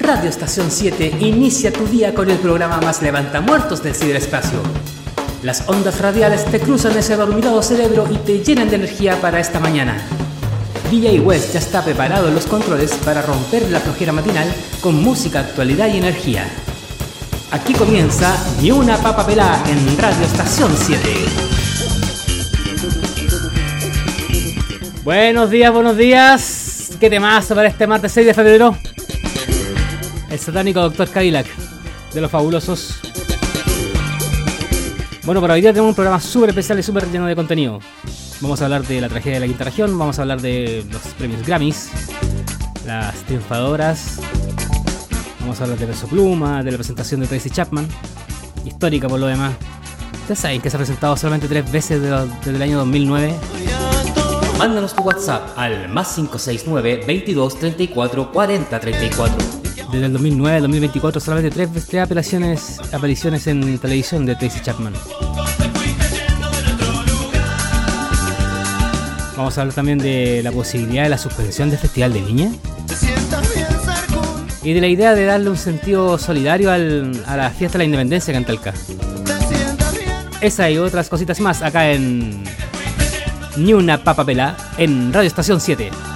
Radio Estación 7 inicia tu día con el programa más levantamuertos del ciberespacio. Las ondas radiales te cruzan ese dormido cerebro y te llenan de energía para esta mañana. DJ West ya está preparado en los controles para romper la flojera matinal con música, actualidad y energía. Aquí comienza Ni una papa pelá en Radio Estación 7. Buenos días, buenos días. ¿Qué temazo para este martes 6 de febrero? El satánico Doctor Cadillac, de los fabulosos. Bueno, para hoy día tenemos un programa súper especial y súper lleno de contenido. Vamos a hablar de la tragedia de la quinta región, vamos a hablar de los premios Grammys, las triunfadoras, vamos a hablar de Peso Pluma, de la presentación de Tracy Chapman, histórica por lo demás. Ustedes saben que se ha presentado solamente tres veces desde el año 2009. Mándanos tu WhatsApp al más 569 22 34 40 34. Desde el 2009 al 2024 solamente tres, tres apariciones, apariciones en televisión de Tracy Chapman. Vamos a hablar también de la posibilidad de la suspensión del Festival de Viña. Y de la idea de darle un sentido solidario a la fiesta de la independencia de Cantalca. Esa y otras cositas más acá en Ni una en Radio Estación 7.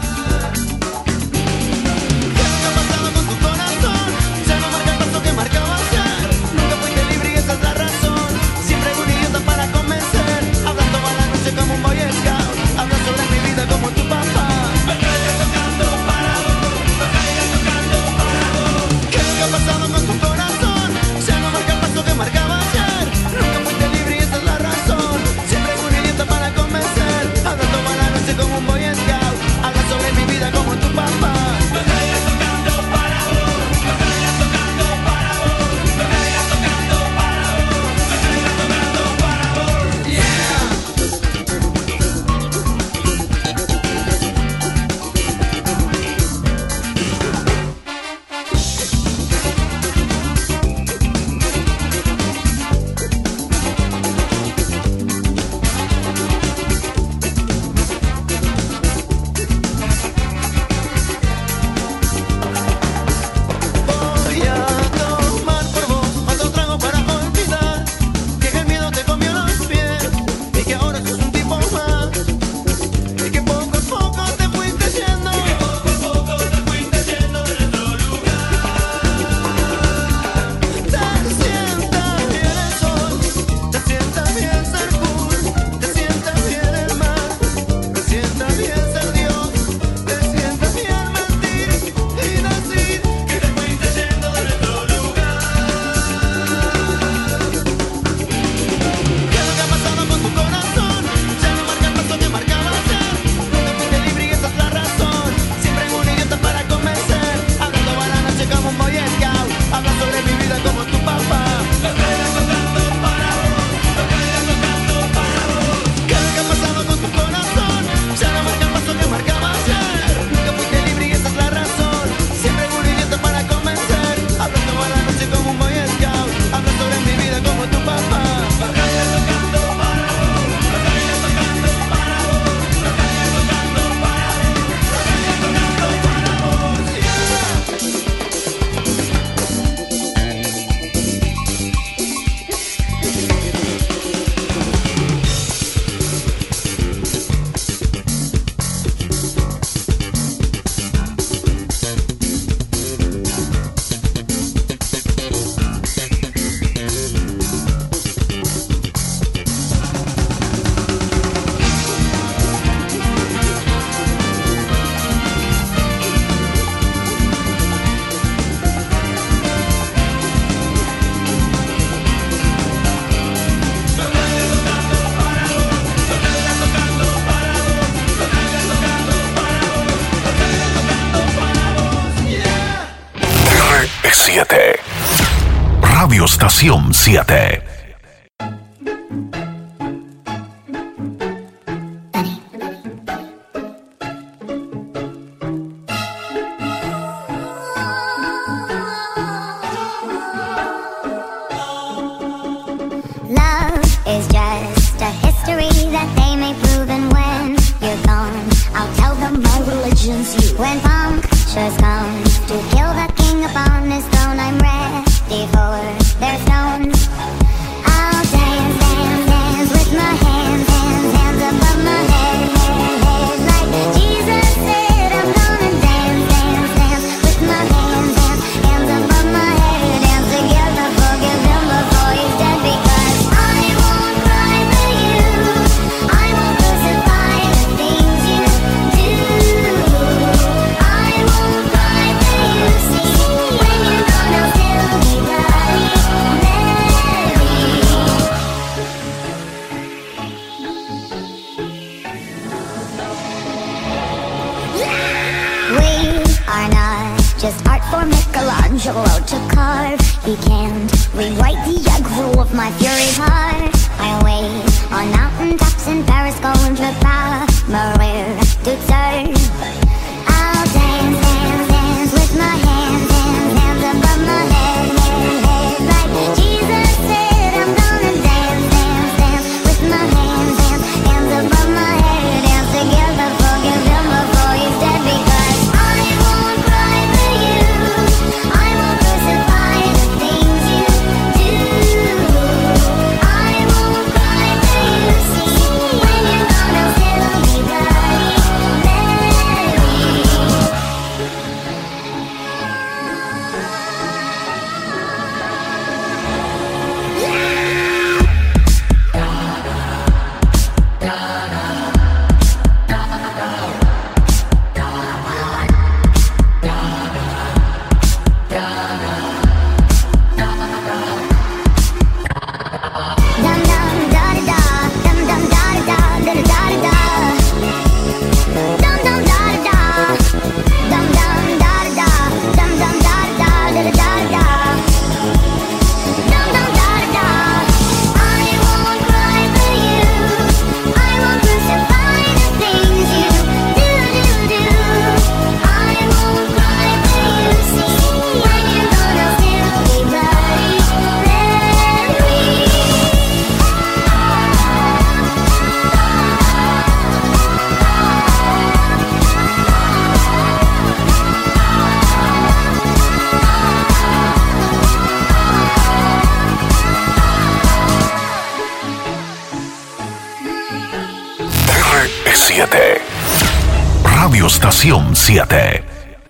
Estación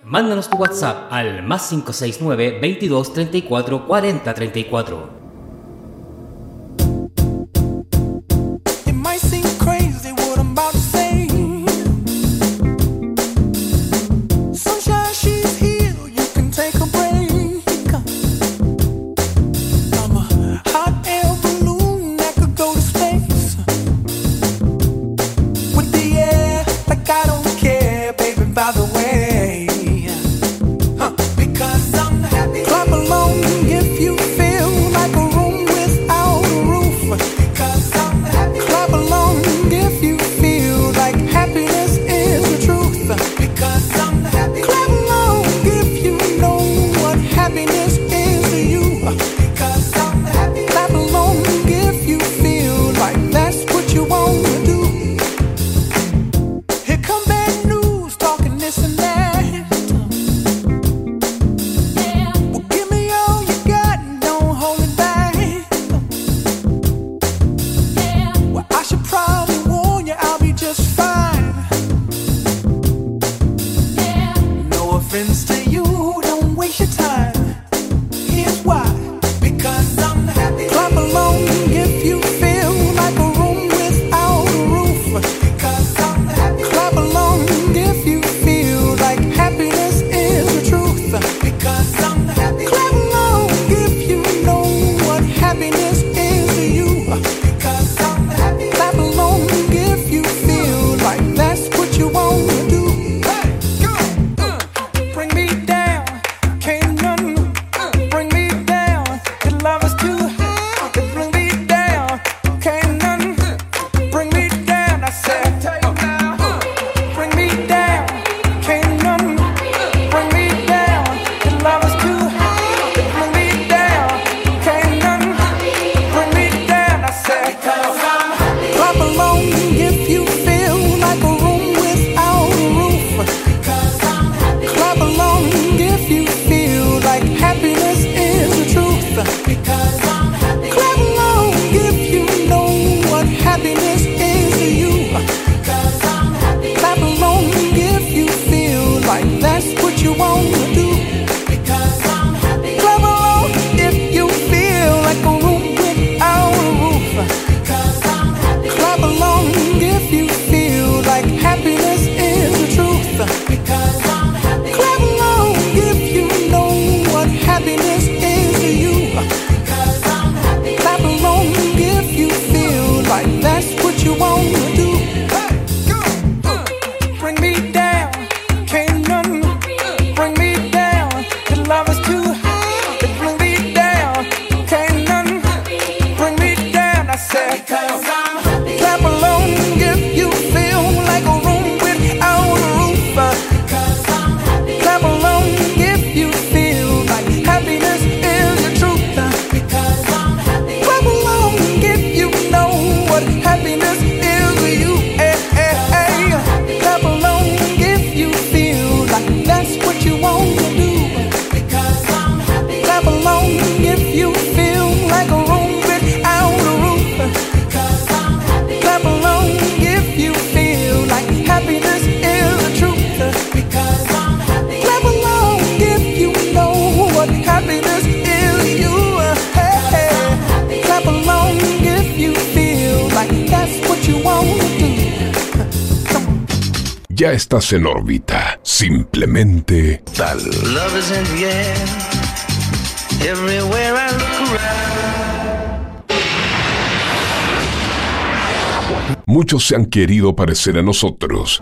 Mándanos tu WhatsApp al más 569 22 34 40 34. Estás en órbita. Simplemente tal. Muchos se han querido parecer a nosotros.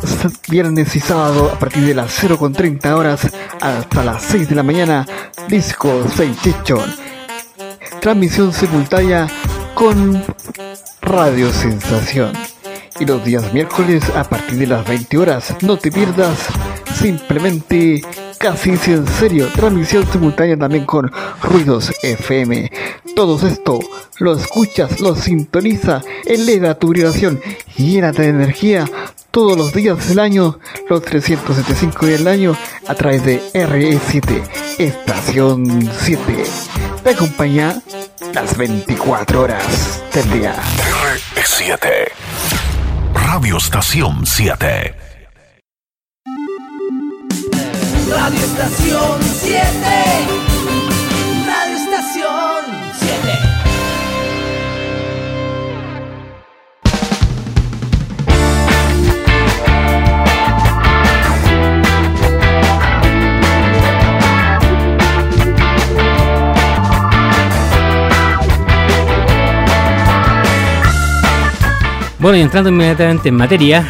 viernes y sábado a partir de las 0.30 horas hasta las 6 de la mañana, Disco 6 Chichon. Transmisión simultánea con Radio Sensación. Y los días miércoles a partir de las 20 horas, no te pierdas simplemente casi en serio, transmisión simultánea también con Ruidos FM. Todo esto lo escuchas, lo sintoniza, eleva tu vibración, llénate de energía todos los días del año, los 375 días del año, a través de RE7, Estación 7. Te acompaña las 24 horas del día. RE7, Radio Estación 7. Radio Estación 7. Radio Estación 7. Bueno, y entrando inmediatamente en materia,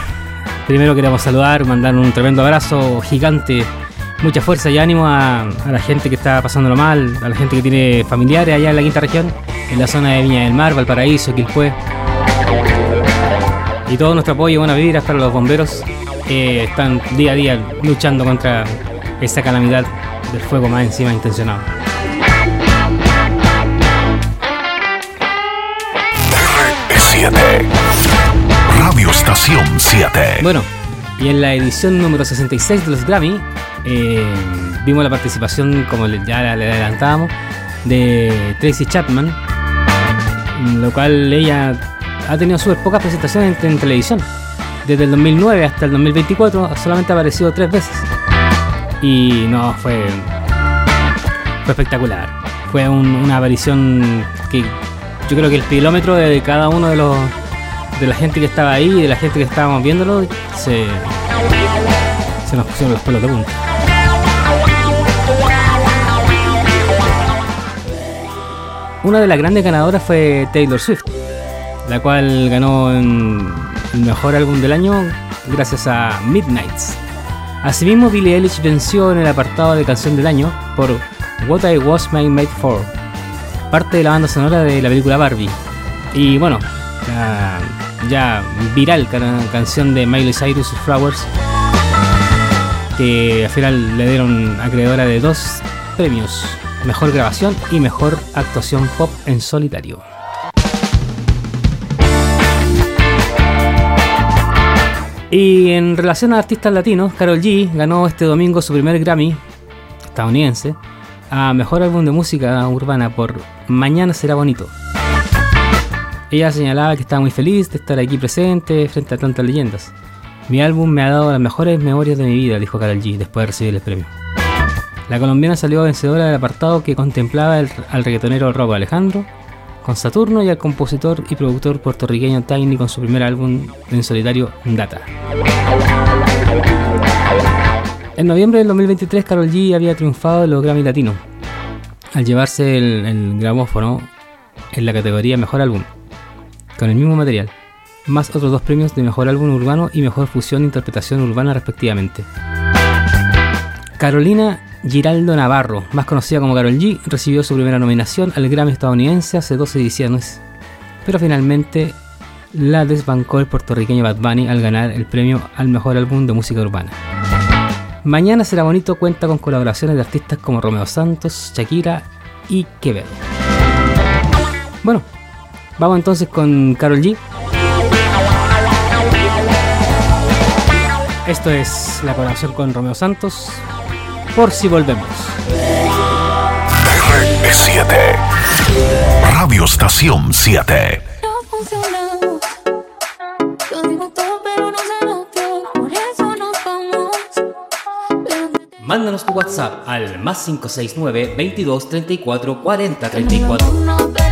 primero queremos saludar, mandar un tremendo abrazo gigante, mucha fuerza y ánimo a, la gente que está pasándolo mal, a la gente que tiene familiares allá en la quinta región, en la zona de Viña del Mar, Valparaíso, Quilpué. Y todo nuestro apoyo y buenas vibras para los bomberos que están día a día luchando contra esta calamidad del fuego más encima intencionado. Radio Estación 7. Bueno, y en la edición número 66 de los Grammy eh, vimos la participación, como ya le adelantábamos, de Tracy Chapman, lo cual ella ha tenido súper pocas presentaciones en, televisión. desde el 2009 hasta el 2024 solamente ha aparecido tres veces. Y no, fue, fue espectacular. Fue una aparición que yo creo que el kilómetro de cada uno de los de la gente que estaba ahí y de la gente que estábamos viéndolo se, se nos pusieron los pelos de punta. Una de las grandes ganadoras fue Taylor Swift, la cual ganó el mejor álbum del año gracias a Midnights. Asimismo, Billie Eilish venció en el apartado de canción del año por What I Was Made For, parte de la banda sonora de la película Barbie. Y bueno, la ya viral canción de Miley Cyrus Flowers, que al final le dieron acreedora de dos premios Mejor grabación y mejor actuación pop en solitario. Y en relación a artistas latinos, Carol G ganó este domingo su primer Grammy estadounidense a Mejor Álbum de Música Urbana por Mañana será bonito. Ella señalaba que estaba muy feliz de estar aquí presente frente a tantas leyendas. Mi álbum me ha dado las mejores memorias de mi vida, dijo Carol G después de recibir el premio. La colombiana salió vencedora del apartado que contemplaba al reggaetonero Robo Alejandro con Saturno y al compositor y productor puertorriqueño Tiny con su primer álbum en solitario Data. En noviembre del 2023 Carol G había triunfado en los Grammy Latino al llevarse el, el gramófono en la categoría Mejor Álbum con el mismo material, más otros dos premios de Mejor Álbum Urbano y Mejor Fusión e Interpretación Urbana respectivamente. Carolina Giraldo Navarro, más conocida como Carol G, recibió su primera nominación al Grammy estadounidense hace 12 ediciones, pero finalmente la desbancó el puertorriqueño Bad Bunny al ganar el premio al mejor álbum de música urbana. Mañana será bonito cuenta con colaboraciones de artistas como Romeo Santos, Shakira y Quevedo. Bueno, vamos entonces con Carol G. Esto es la colaboración con Romeo Santos, por si volvemos. RE7 Radio Estación 7 Mándanos tu WhatsApp al más 569 22 34 40 34.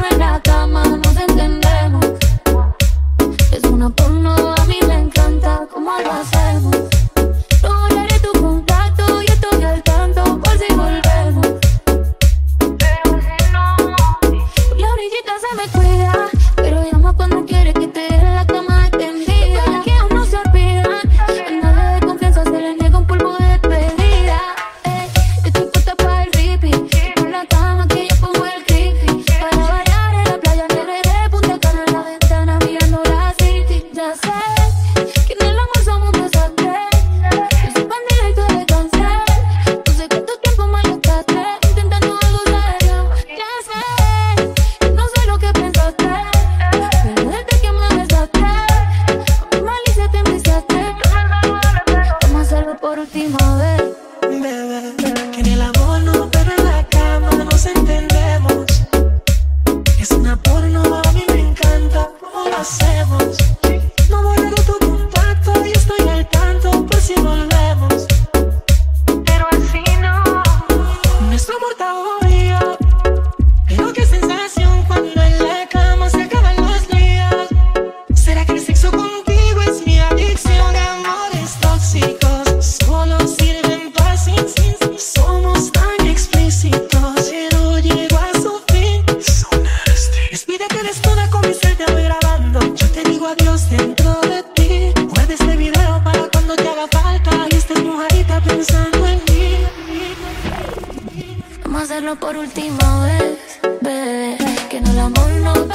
hacerlo por última vez, bebé. Que no el amor no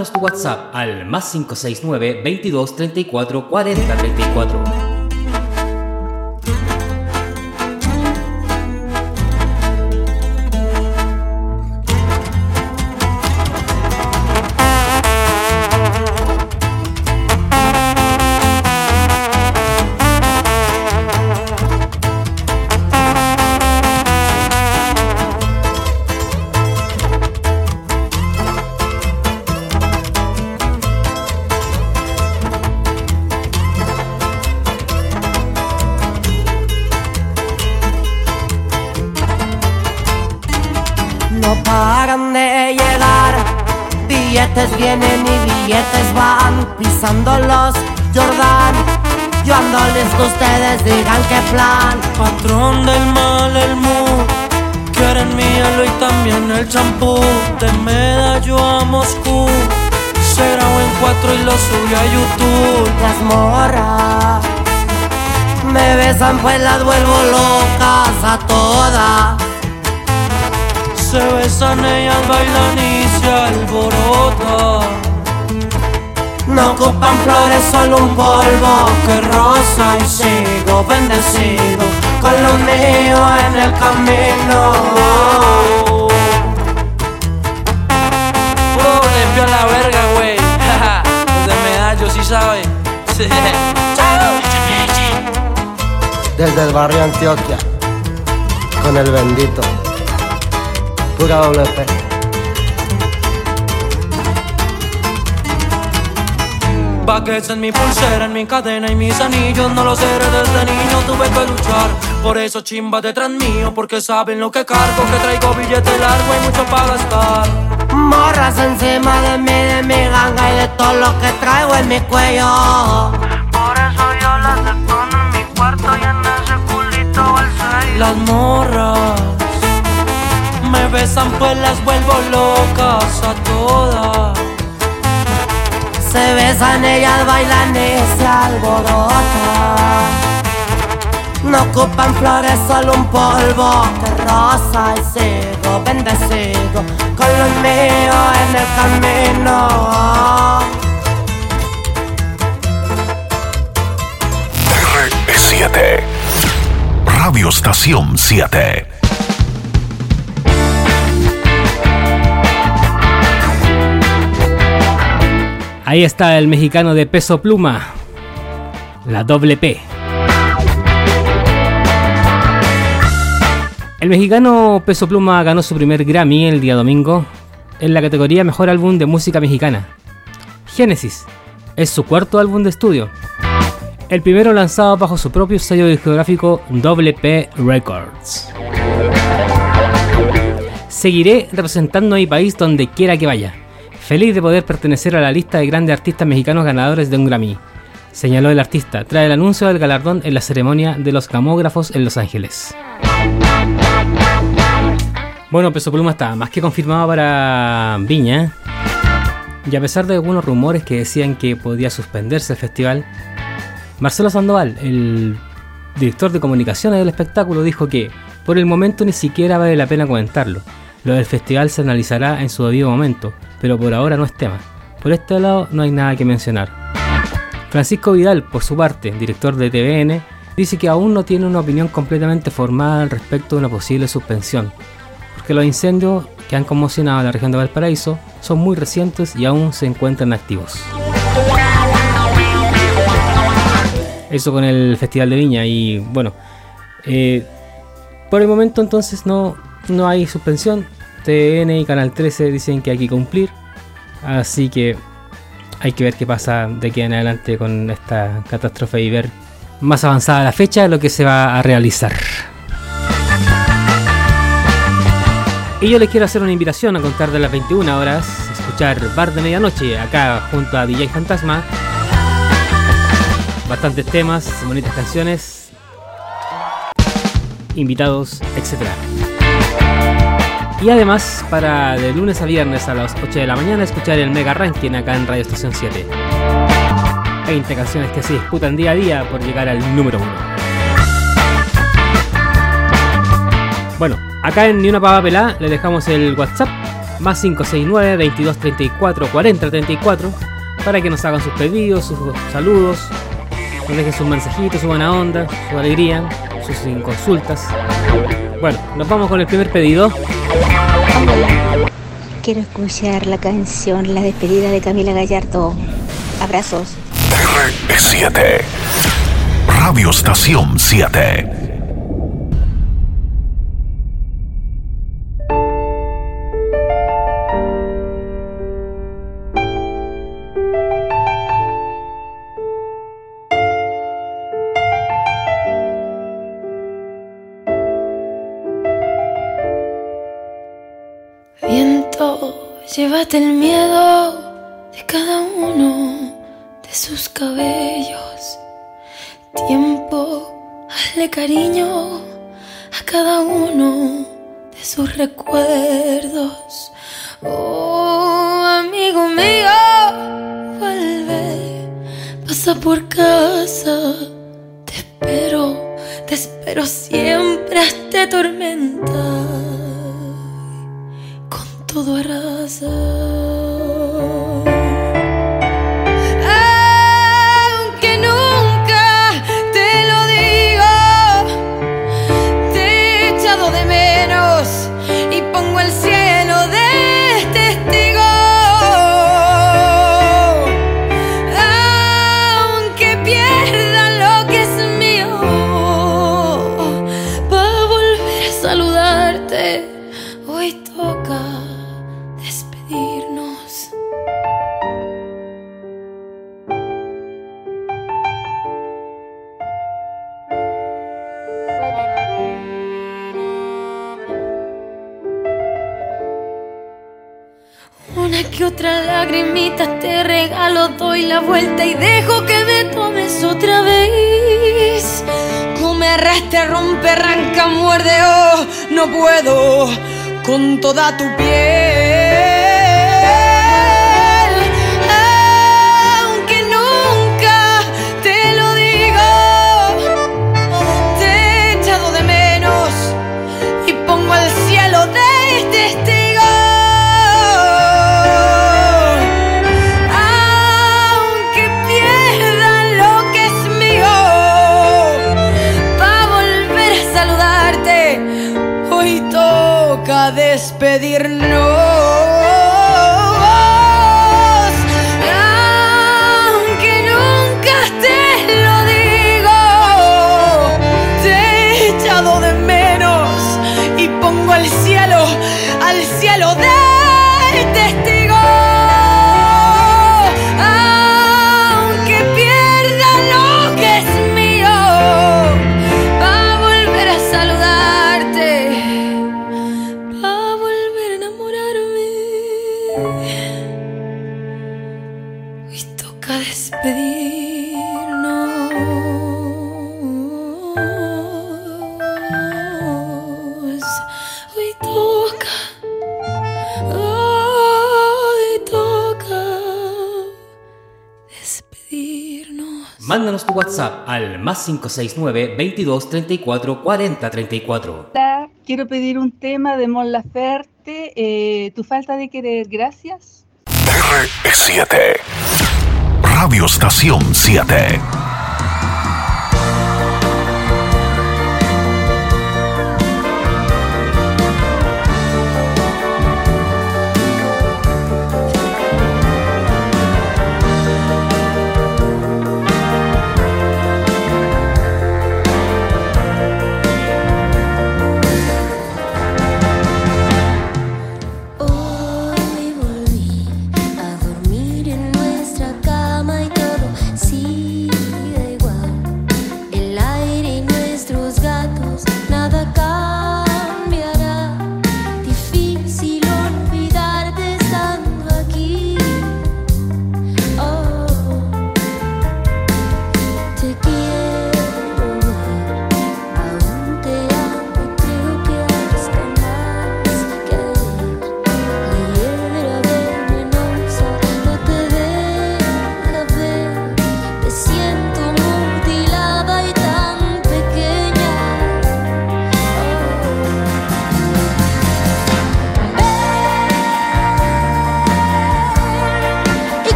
Mándanos tu WhatsApp al más 569 22 34 40 34. Vienen y billetes van pisando los Jordan. Yo ando listo, ustedes digan qué plan. Patrón del mal, el mu. Quieren mi hielo y también el champú. De medallo a Moscú. Será en cuatro y lo subí a YouTube. Las morras me besan, pues las vuelvo locas a todas se besan, ellas bailan y se alborotan. No ocupan flores, solo un polvo que rosa y sigo bendecido con lo mío en el camino. Puro limpio a la verga, güey. Desde medallo, sí sabe. Desde el barrio Antioquia, con el bendito. Pura doble en mi pulsera, en mi cadena y mis anillos. No los seré desde niño, tuve que luchar. Por eso chimba detrás mío Porque saben lo que cargo Que traigo billete largo y mucho para gastar. Morras encima de mí, de mi ganga Y de todo lo que traigo en mi cuello. Por eso yo las decono en mi cuarto Y en ese culito al sello Las morras me besan pues las vuelvo locas a todas. Se besan, ellas bailan y se alborotan. No ocupan flores, solo un polvo que rosa y sigo bendecido con lo mío en el camino. R7 Radio Estación 7 Ahí está el mexicano de peso pluma, la doble P. El mexicano Peso Pluma ganó su primer Grammy el día domingo en la categoría Mejor Álbum de Música Mexicana. Génesis es su cuarto álbum de estudio. El primero lanzado bajo su propio sello discográfico WP Records. Seguiré representando a mi país donde quiera que vaya. Feliz de poder pertenecer a la lista de grandes artistas mexicanos ganadores de un Grammy, señaló el artista tras el anuncio del galardón en la ceremonia de los camógrafos en Los Ángeles. Bueno, Peso Pluma está más que confirmado para Viña. Y a pesar de algunos rumores que decían que podía suspenderse el festival, Marcelo Sandoval, el director de comunicaciones del espectáculo, dijo que por el momento ni siquiera vale la pena comentarlo. Lo del festival se analizará en su debido momento, pero por ahora no es tema. Por este lado no hay nada que mencionar. Francisco Vidal, por su parte, director de TVN, dice que aún no tiene una opinión completamente formada al respecto de una posible suspensión, porque los incendios que han conmocionado a la región de Valparaíso son muy recientes y aún se encuentran activos. Eso con el Festival de Viña y bueno, eh, por el momento entonces no, no hay suspensión, TN y Canal 13 dicen que hay que cumplir. Así que hay que ver qué pasa de aquí en adelante con esta catástrofe y ver más avanzada la fecha lo que se va a realizar. Y yo les quiero hacer una invitación a contar de las 21 horas, escuchar Bar de Medianoche acá junto a DJ Fantasma. Bastantes temas, bonitas canciones, invitados, etcétera. Y además, para de lunes a viernes a las 8 de la mañana, escuchar el Mega Ranking acá en Radio Estación 7. 20 canciones que se disputan día a día por llegar al número 1. Bueno, acá en Ni una pava pelá le dejamos el WhatsApp más 569 2234 4034 para que nos hagan sus pedidos, sus saludos, nos dejen sus mensajitos, su buena onda, su alegría, sus consultas. Bueno, nos vamos con el primer pedido. Quiero escuchar la canción La despedida de Camila Gallardo. Abrazos. R7. Radio Estación 7. Llévate el miedo de cada uno de sus cabellos. Tiempo, hazle cariño a cada uno de sus recuerdos. Oh, amigo mío, vuelve, pasa por casa. Te espero, te espero siempre hasta tormenta. Todo arrasa. Otra lagrimita te regalo, doy la vuelta y dejo que me tomes otra vez. Come, arrastra, rompe, arranca, muerde, oh, no puedo con toda tu piel. 569-2234-4034. Quiero pedir un tema de Mon Laferte, eh, Tu falta de querer, gracias. r 7 Radio Estación 7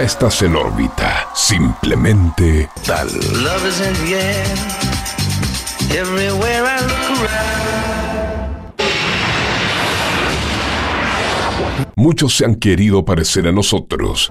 Ya estás en órbita. Simplemente tal. Muchos se han querido parecer a nosotros.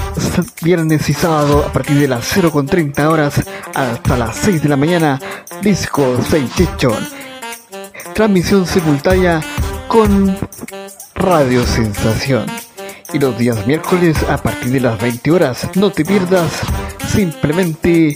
viernes y sábado, a partir de las 0.30 horas hasta las 6 de la mañana, Disco 6 Chichón. Transmisión simultánea con Radio Sensación. Y los días miércoles a partir de las 20 horas, no te pierdas simplemente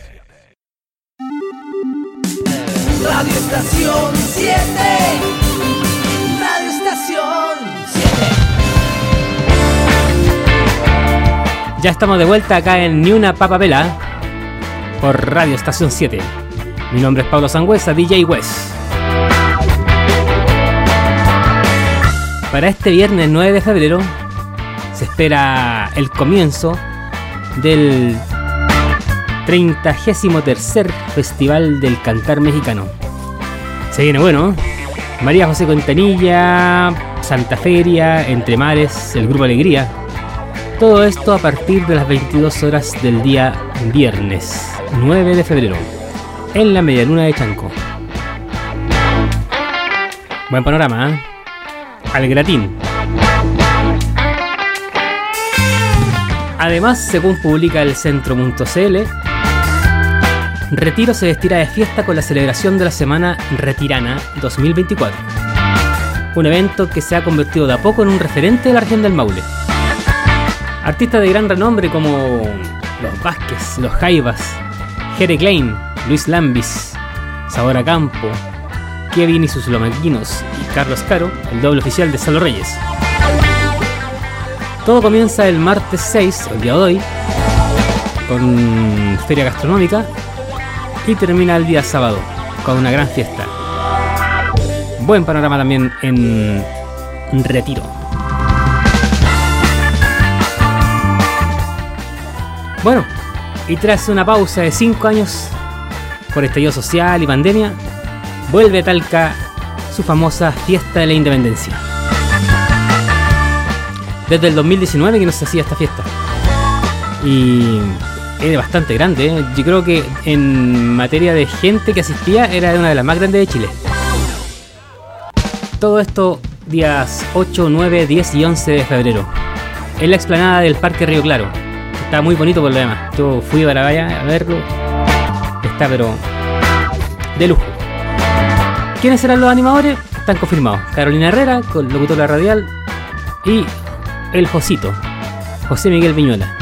Radio Estación 7. Radio Estación 7. Ya estamos de vuelta acá en Ni una Papa Vela por Radio Estación 7. Mi nombre es Pablo Sangüesa, DJ West. Para este viernes 9 de febrero se espera el comienzo del 33 Festival del Cantar Mexicano. Se viene bueno, ¿eh? María José Contanilla, Santa Feria, Entre Mares, el Grupo Alegría. Todo esto a partir de las 22 horas del día viernes 9 de febrero, en la medialuna de Chanco. Buen panorama, ¿eh? Al gratín. Además, según publica el centro.cl, Retiro se vestirá de fiesta con la celebración de la Semana Retirana 2024. Un evento que se ha convertido de a poco en un referente de la región del Maule. Artistas de gran renombre como los Vázquez, los Jaivas, Jere Klein, Luis Lambis, Sabora Campo, Kevin y sus lomaquinos y Carlos Caro, el doble oficial de Salo Reyes. Todo comienza el martes 6, el día de hoy, con feria gastronómica y termina el día sábado con una gran fiesta. Buen panorama también en Retiro. Bueno, y tras una pausa de 5 años por estallido social y pandemia, vuelve Talca su famosa fiesta de la independencia. Desde el 2019 que no se hacía esta fiesta. Y es bastante grande. ¿eh? Yo creo que en materia de gente que asistía era una de las más grandes de Chile. Todo esto días 8, 9, 10 y 11 de febrero. En la explanada del Parque Río Claro. Está muy bonito por lo demás. Yo fui para allá a verlo. Está pero de lujo. ¿Quiénes serán los animadores? Están confirmados. Carolina Herrera, con locutora radial. Y el Josito. José Miguel Viñuela.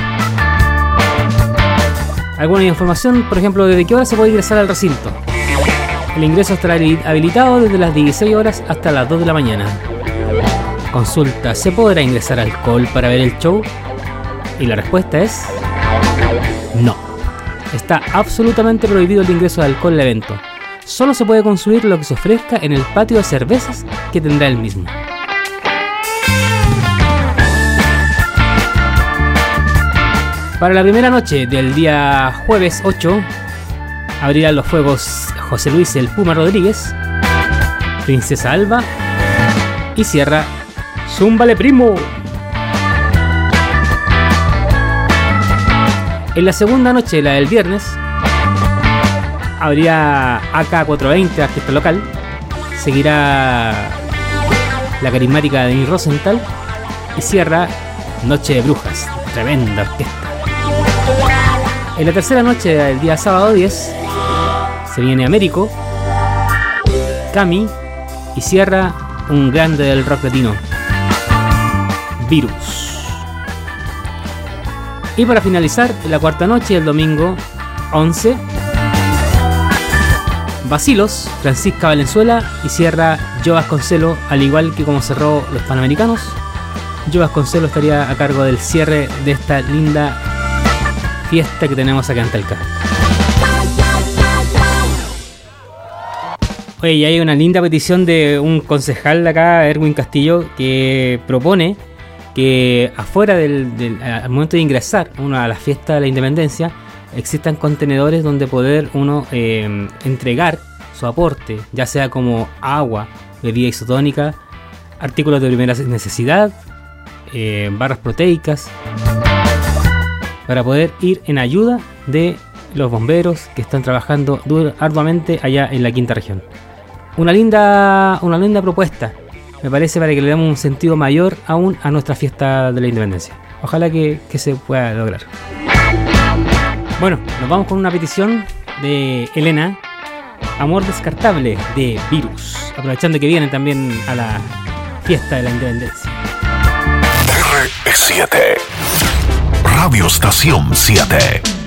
Alguna información, por ejemplo, desde qué hora se puede ingresar al recinto. El ingreso estará habilitado desde las 16 horas hasta las 2 de la mañana. Consulta, ¿se podrá ingresar alcohol para ver el show? Y la respuesta es No. Está absolutamente prohibido el ingreso de alcohol al evento. Solo se puede consumir lo que se ofrezca en el patio de cervezas que tendrá el mismo. Para la primera noche del día jueves 8, abrirán los fuegos José Luis el Puma Rodríguez, Princesa Alba y cierra Zúmbale Primo. En la segunda noche, la del viernes, habría AK420, artista local. Seguirá la carismática de Rosenthal. Y cierra Noche de Brujas, tremenda orquesta. En la tercera noche del día sábado 10 se viene Américo, Cami y cierra un grande del rock latino, Virus. Y para finalizar, la cuarta noche del domingo 11, Basilos, Francisca Valenzuela y cierra Joe Vasconcelo, al igual que como cerró los Panamericanos. Joe Vasconcelo estaría a cargo del cierre de esta linda fiesta que tenemos acá en Talca. Oye, y hay una linda petición de un concejal de acá, Erwin Castillo, que propone que afuera del, del- momento de ingresar uno a la fiesta de la independencia existan contenedores donde poder uno eh, entregar su aporte, ya sea como agua, bebida isotónica, artículos de primera necesidad, eh, barras proteicas, para poder ir en ayuda de los bomberos que están trabajando arduamente allá en la quinta región. Una linda, una linda propuesta, me parece, para que le demos un sentido mayor aún a nuestra fiesta de la independencia. Ojalá que, que se pueda lograr. Bueno, nos vamos con una petición de Elena, Amor Descartable de Virus, aprovechando que vienen también a la fiesta de la independencia. R7. Radio Estación 7.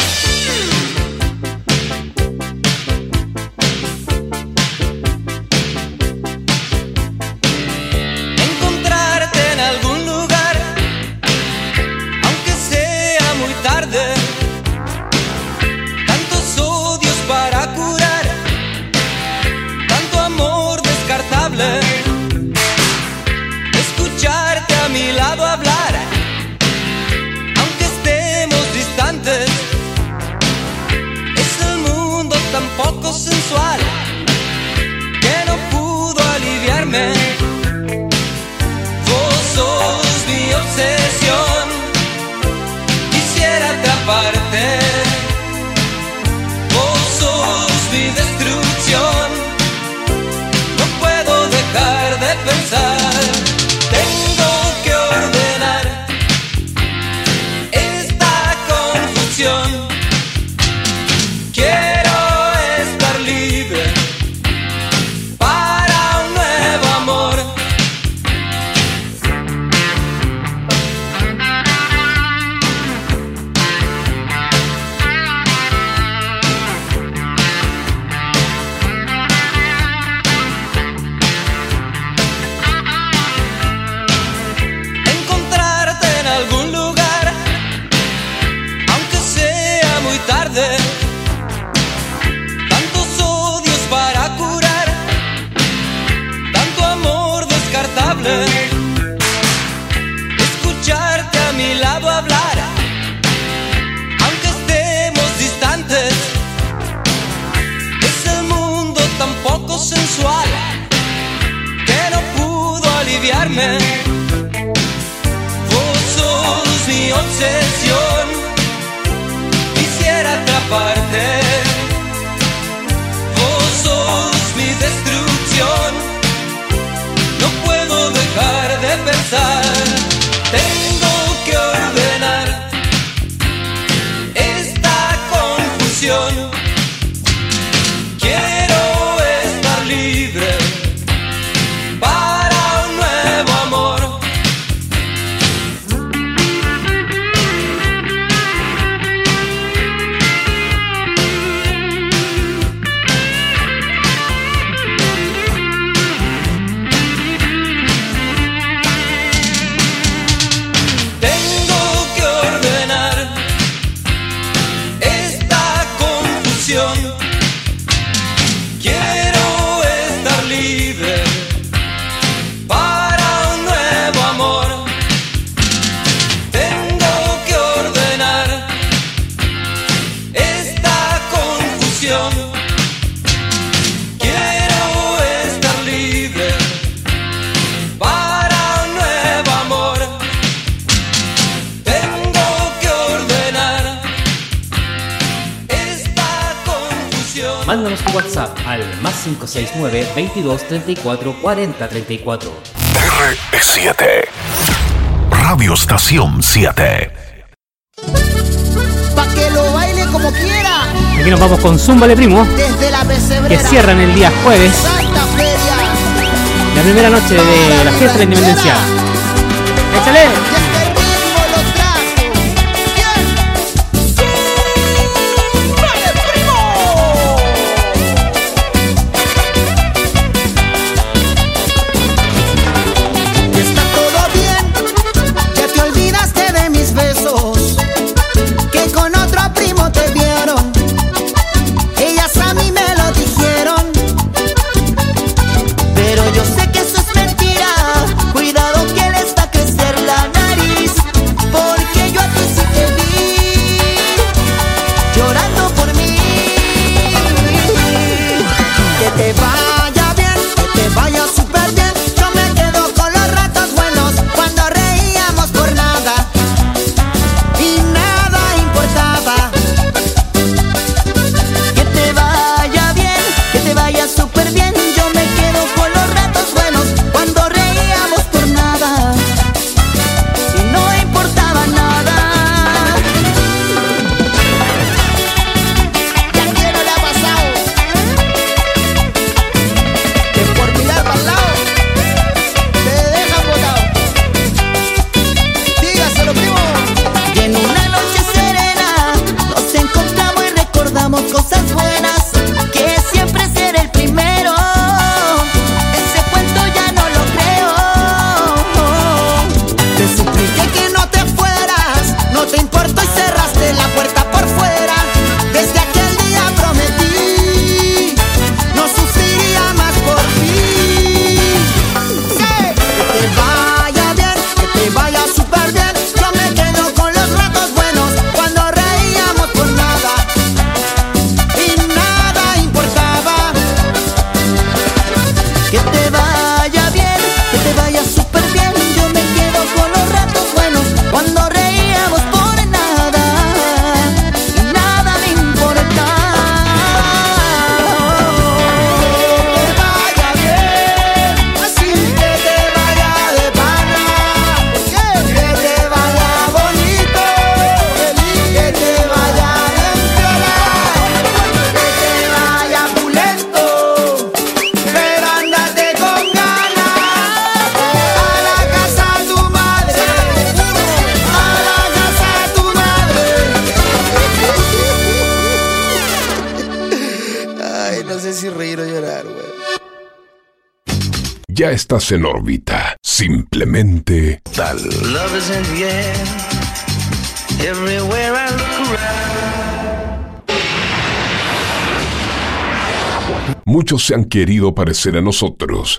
569 22 34 40 34. R7. Radio Estación 7. Pa' que lo baile como quiera. Aquí nos vamos con Zúmbale Primo, Desde la que pesebrera. cierran el día jueves, Santa Feria. la primera noche de la fiesta de la independencia. ¡Échale! Ya estás en órbita. Simplemente tal. Love is in the air. Everywhere I look around. Muchos se han querido parecer a nosotros.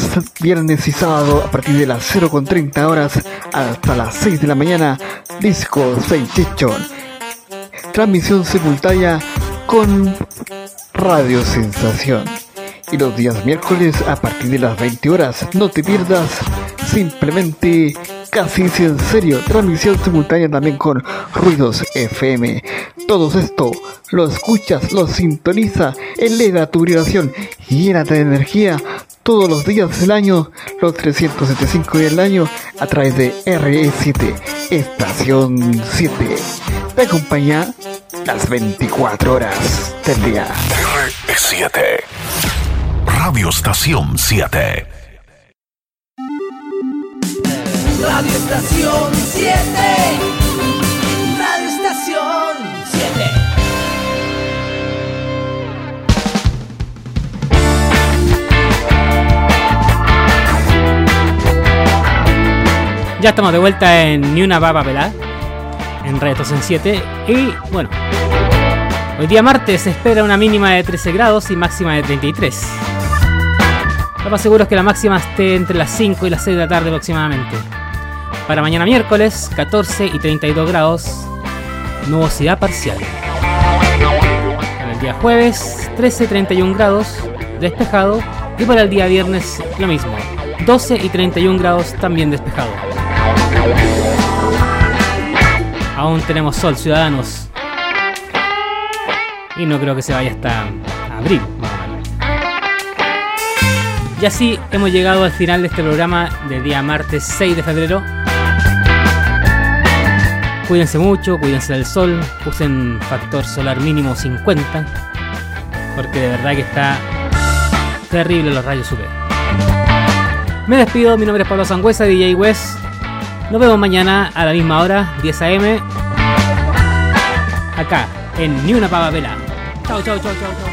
viernes y sábado, a partir de las 0.30 horas hasta las 6 de la mañana, Disco Sensation. Transmisión simultánea con Radio Sensación. Y los días miércoles a partir de las 20 horas, no te pierdas simplemente casi en serio, transmisión simultánea también con Ruidos FM. Todo esto lo escuchas, lo sintoniza, eleva tu vibración, llénate de energía todos los días del año, los 375 días del año, a través de RE7, Estación 7. Te acompaña las 24 horas del día. RE7, Radio Estación 7. Radio Estación 7. Radio Estación 7. Ya estamos de vuelta en Ni una baba pelada en Radio Estación 7 y bueno, hoy día martes se espera una mínima de 13 grados y máxima de 33. Lo más seguro es que la máxima esté entre las 5 y las 6 de la tarde aproximadamente. Para mañana miércoles, 14 y 32 grados, nubosidad parcial. Para el día jueves, 13 y 31 grados, despejado. Y para el día viernes, lo mismo, 12 y 31 grados, también despejado. Aún tenemos sol, ciudadanos. Y no creo que se vaya hasta abril, más o menos. Y así hemos llegado al final de este programa del día martes 6 de febrero. Cuídense mucho, cuídense del sol, usen factor solar mínimo 50, porque de verdad que está terrible los rayos UV. Me despido, mi nombre es Pablo Sangüesa, DJ West. Nos vemos mañana a la misma hora, 10 am, acá en Ni una pava vela. 叫叫叫叫叫